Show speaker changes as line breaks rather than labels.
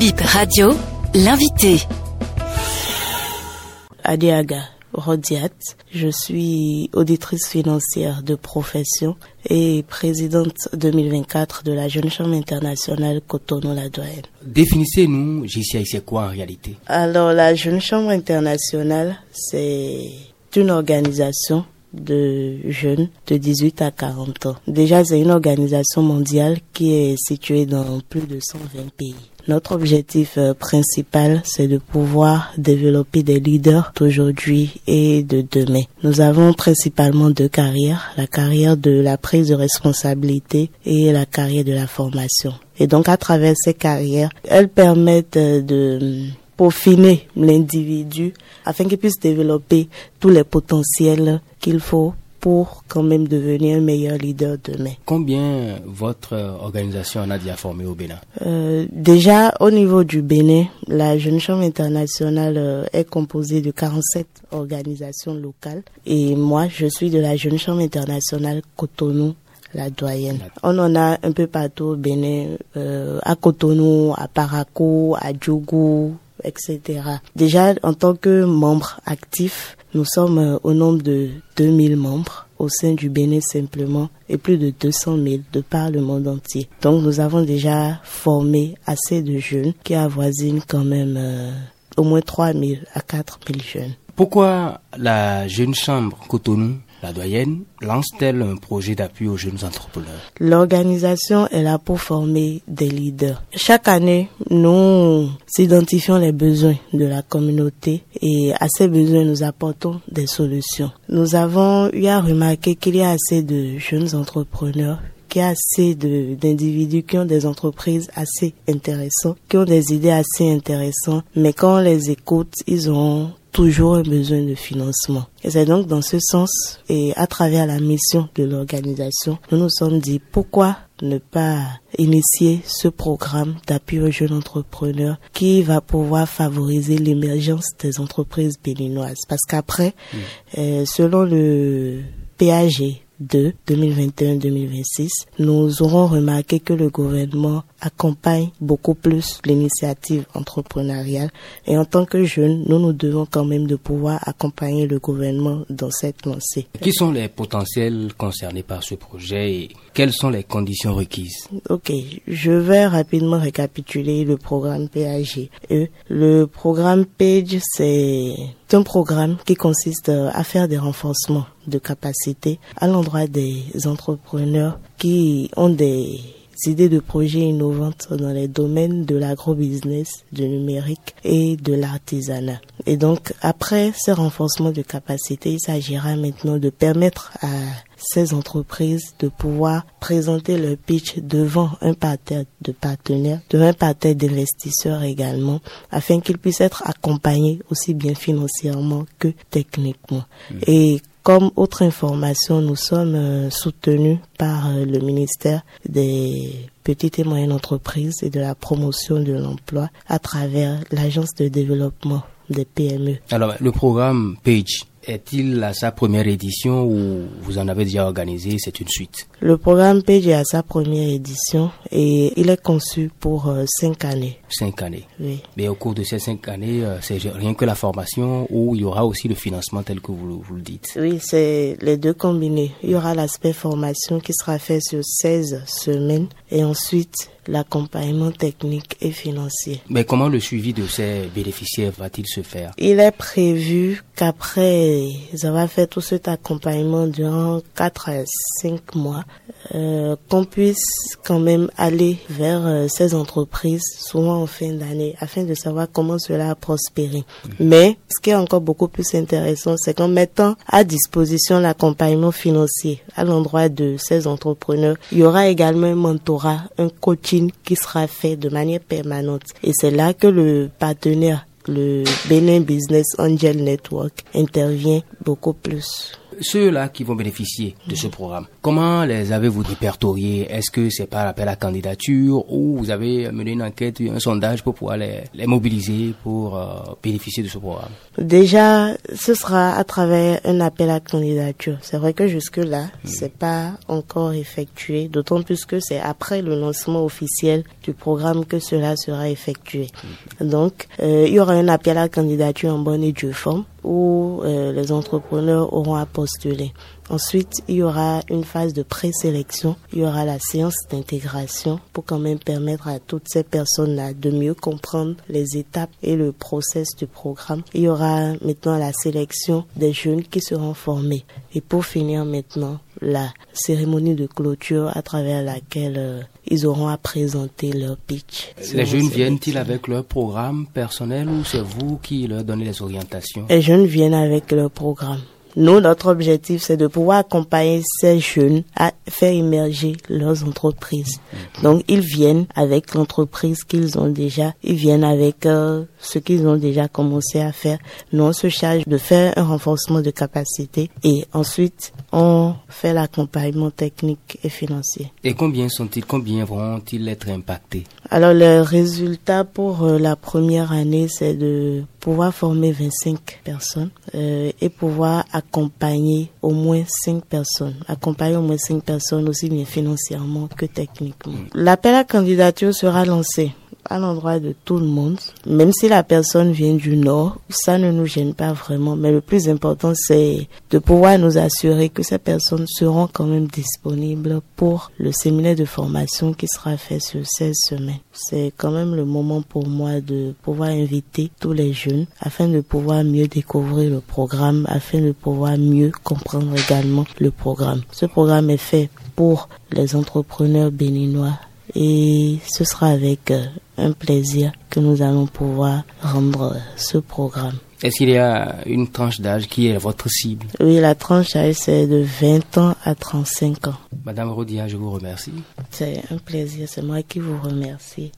Bip Radio, l'invité.
Adiaga Rodiat, je suis auditrice financière de profession et présidente 2024 de la Jeune Chambre internationale Cotonou-la-Doyenne.
Définissez-nous, JCI, c'est quoi en réalité?
Alors, la Jeune Chambre internationale, c'est une organisation de jeunes de 18 à 40 ans. Déjà, c'est une organisation mondiale qui est située dans plus de 120 pays. Notre objectif euh, principal, c'est de pouvoir développer des leaders d'aujourd'hui et de demain. Nous avons principalement deux carrières, la carrière de la prise de responsabilité et la carrière de la formation. Et donc à travers ces carrières, elles permettent euh, de peaufiner l'individu afin qu'il puisse développer tous les potentiels qu'il faut pour quand même devenir un meilleur leader demain.
Combien votre organisation en a déjà formé au Bénin?
Euh, Déjà, au niveau du Bénin, la Jeune Chambre internationale euh, est composée de 47 organisations locales et moi, je suis de la Jeune Chambre internationale Cotonou la doyenne. On en a un peu partout au Bénin, euh, à Cotonou, à Parakou, à Djougou, etc. Déjà, en tant que membre actif, nous sommes euh, au nombre de 2000 membres au sein du Bénin simplement et plus de 200 000 de par le monde entier. Donc nous avons déjà formé assez de jeunes qui avoisinent quand même euh, au moins 3 000 à 4 000 jeunes.
Pourquoi la jeune chambre Cotonou la doyenne lance-t-elle un projet d'appui aux jeunes entrepreneurs?
L'organisation est là pour former des leaders. Chaque année, nous identifions les besoins de la communauté et à ces besoins, nous apportons des solutions. Nous avons eu à remarquer qu'il y a assez de jeunes entrepreneurs qu'il y a assez d'individus qui ont des entreprises assez intéressantes, qui ont des idées assez intéressantes, mais quand on les écoute, ils ont toujours un besoin de financement. Et c'est donc dans ce sens et à travers la mission de l'organisation, nous nous sommes dit pourquoi ne pas initier ce programme d'appui aux jeunes entrepreneurs qui va pouvoir favoriser l'émergence des entreprises béninoises. Parce qu'après, mmh. euh, selon le PAG, de 2021-2026, nous aurons remarqué que le gouvernement accompagne beaucoup plus l'initiative entrepreneuriale et en tant que jeunes, nous nous devons quand même de pouvoir accompagner le gouvernement dans cette lancée.
Qui sont les potentiels concernés par ce projet et quelles sont les conditions requises?
Ok, je vais rapidement récapituler le programme PAGE. Le programme PAGE, c'est un programme qui consiste à faire des renforcements de capacité à l'endroit des entrepreneurs qui ont des idées de projets innovantes dans les domaines de l'agrobusiness, du numérique et de l'artisanat. Et donc, après ce renforcement de capacité, il s'agira maintenant de permettre à ces entreprises de pouvoir présenter leur pitch devant un parterre de partenaires, devant un parterre d'investisseurs également, afin qu'ils puissent être accompagnés aussi bien financièrement que techniquement. Mmh. Et comme autre information, nous sommes euh, soutenus par euh, le ministère des petites et moyennes entreprises et de la promotion de l'emploi à travers l'agence de développement des PME.
Alors, le programme PAGE, est-il à sa première édition ou vous en avez déjà organisé, c'est une suite?
Le programme PAGE est à sa première édition et il est conçu pour euh, cinq années.
Cinq années
Oui.
Mais au cours de ces cinq années, c'est rien que la formation ou il y aura aussi le financement tel que vous, vous le dites?
Oui, c'est les deux combinés. Il y aura l'aspect formation qui sera fait sur 16 semaines et ensuite l'accompagnement technique et financier.
Mais comment le suivi de ces bénéficiaires va-t-il se faire?
Il est prévu qu'après avoir fait tout cet accompagnement durant 4 à 5 mois, euh, qu'on puisse quand même aller vers euh, ces entreprises, souvent en fin d'année, afin de savoir comment cela a prospéré. Mais ce qui est encore beaucoup plus intéressant, c'est qu'en mettant à disposition l'accompagnement financier à l'endroit de ces entrepreneurs, il y aura également un mentorat, un coaching qui sera fait de manière permanente. Et c'est là que le partenaire le Benin Business Angel Network intervient beaucoup plus.
Ceux-là qui vont bénéficier de ce programme, Comment les avez-vous répertoriés? Est-ce que c'est par appel à candidature ou vous avez mené une enquête, un sondage pour pouvoir les, les mobiliser pour euh, bénéficier de ce programme?
Déjà, ce sera à travers un appel à candidature. C'est vrai que jusque-là, hmm. c'est pas encore effectué, d'autant plus que c'est après le lancement officiel du programme que cela sera effectué. Hmm. Donc, euh, il y aura un appel à candidature en bonne et due forme où euh, les entrepreneurs auront à postuler. Ensuite, il y aura une phase de présélection, il y aura la séance d'intégration pour quand même permettre à toutes ces personnes-là de mieux comprendre les étapes et le process du programme. Il y aura maintenant la sélection des jeunes qui seront formés. Et pour finir maintenant, la cérémonie de clôture à travers laquelle euh, ils auront à présenter leur pitch.
Les jeunes viennent-ils avec leur programme personnel ou c'est vous qui leur donnez les orientations?
Les jeunes viennent avec leur programme. Nous, notre objectif, c'est de pouvoir accompagner ces jeunes à faire émerger leurs entreprises. Donc, ils viennent avec l'entreprise qu'ils ont déjà, ils viennent avec euh, ce qu'ils ont déjà commencé à faire. Nous, on se charge de faire un renforcement de capacité et ensuite, on fait l'accompagnement technique et financier.
Et combien sont-ils, combien vont-ils être impactés?
Alors, le résultat pour euh, la première année, c'est de pouvoir former 25 personnes euh, et pouvoir accompagner au moins 5 personnes. Accompagner au moins 5 personnes aussi bien financièrement que techniquement. L'appel à candidature sera lancé à l'endroit de tout le monde. Même si la personne vient du Nord, ça ne nous gêne pas vraiment. Mais le plus important, c'est de pouvoir nous assurer que ces personnes seront quand même disponibles pour le séminaire de formation qui sera fait sur 16 semaines. C'est quand même le moment pour moi de pouvoir inviter tous les jeunes afin de pouvoir mieux découvrir le programme, afin de pouvoir mieux comprendre également le programme. Ce programme est fait pour les entrepreneurs béninois et ce sera avec euh, un plaisir que nous allons pouvoir rendre ce programme.
Est-ce qu'il y a une tranche d'âge qui est votre cible?
Oui, la tranche d'âge, c'est de 20 ans à 35 ans.
Madame Rodia, je vous remercie.
C'est un plaisir, c'est moi qui vous remercie.